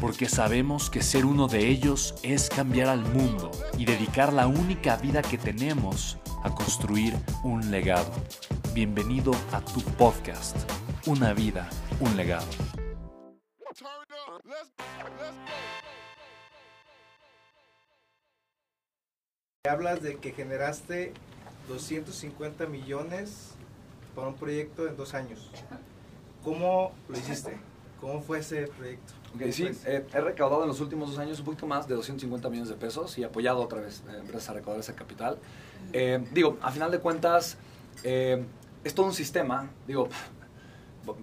porque sabemos que ser uno de ellos es cambiar al mundo y dedicar la única vida que tenemos a construir un legado. Bienvenido a tu podcast, Una vida, un legado. Hablas de que generaste 250 millones para un proyecto en dos años. ¿Cómo lo hiciste? ¿Cómo fue ese proyecto? Ok, sí, eh, he recaudado en los últimos dos años un poquito más de 250 millones de pesos y apoyado otra vez eh, empresas a recaudar ese capital. Eh, digo, a final de cuentas, es todo un sistema. Digo,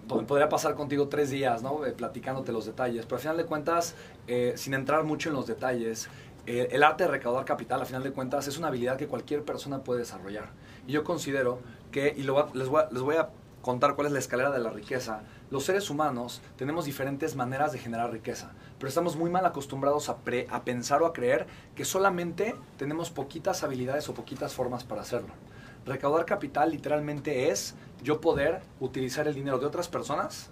podría pasar contigo tres días, ¿no? platicándote los detalles, pero a final de cuentas, sin entrar mucho en los detalles, el arte de recaudar capital, a final de cuentas, es una habilidad que cualquier persona puede desarrollar. Y yo considero que, y lo, les, voy les voy a contar cuál es la escalera de la riqueza, los seres humanos tenemos diferentes maneras de generar riqueza, pero estamos muy mal acostumbrados a, a pensar o a creer que solamente tenemos poquitas habilidades o poquitas formas para hacerlo. Recaudar capital literalmente es yo poder utilizar el dinero de otras personas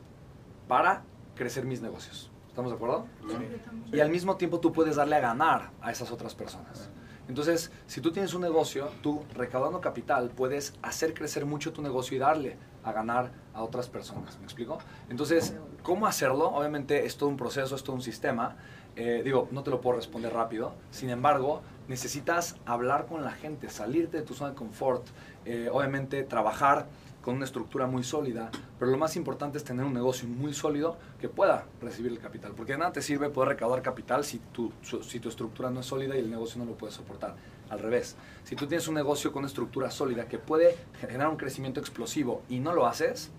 para crecer mis negocios. ¿Estamos de acuerdo? Sí. Y al mismo tiempo tú puedes darle a ganar a esas otras personas. Entonces, si tú tienes un negocio, tú recaudando capital puedes hacer crecer mucho tu negocio y darle a ganar a otras personas. ¿Me explico? Entonces, ¿cómo hacerlo? Obviamente es todo un proceso, es todo un sistema. Eh, digo, no te lo puedo responder rápido. Sin embargo, necesitas hablar con la gente, salirte de tu zona de confort, eh, obviamente trabajar con una estructura muy sólida, pero lo más importante es tener un negocio muy sólido que pueda recibir el capital, porque de nada te sirve poder recaudar capital si tu, si tu estructura no es sólida y el negocio no lo puede soportar. Al revés, si tú tienes un negocio con una estructura sólida que puede generar un crecimiento explosivo y no lo haces,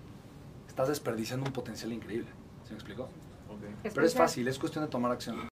estás desperdiciando un potencial increíble. ¿Se me explicó? Pero es fácil, es cuestión de tomar acción.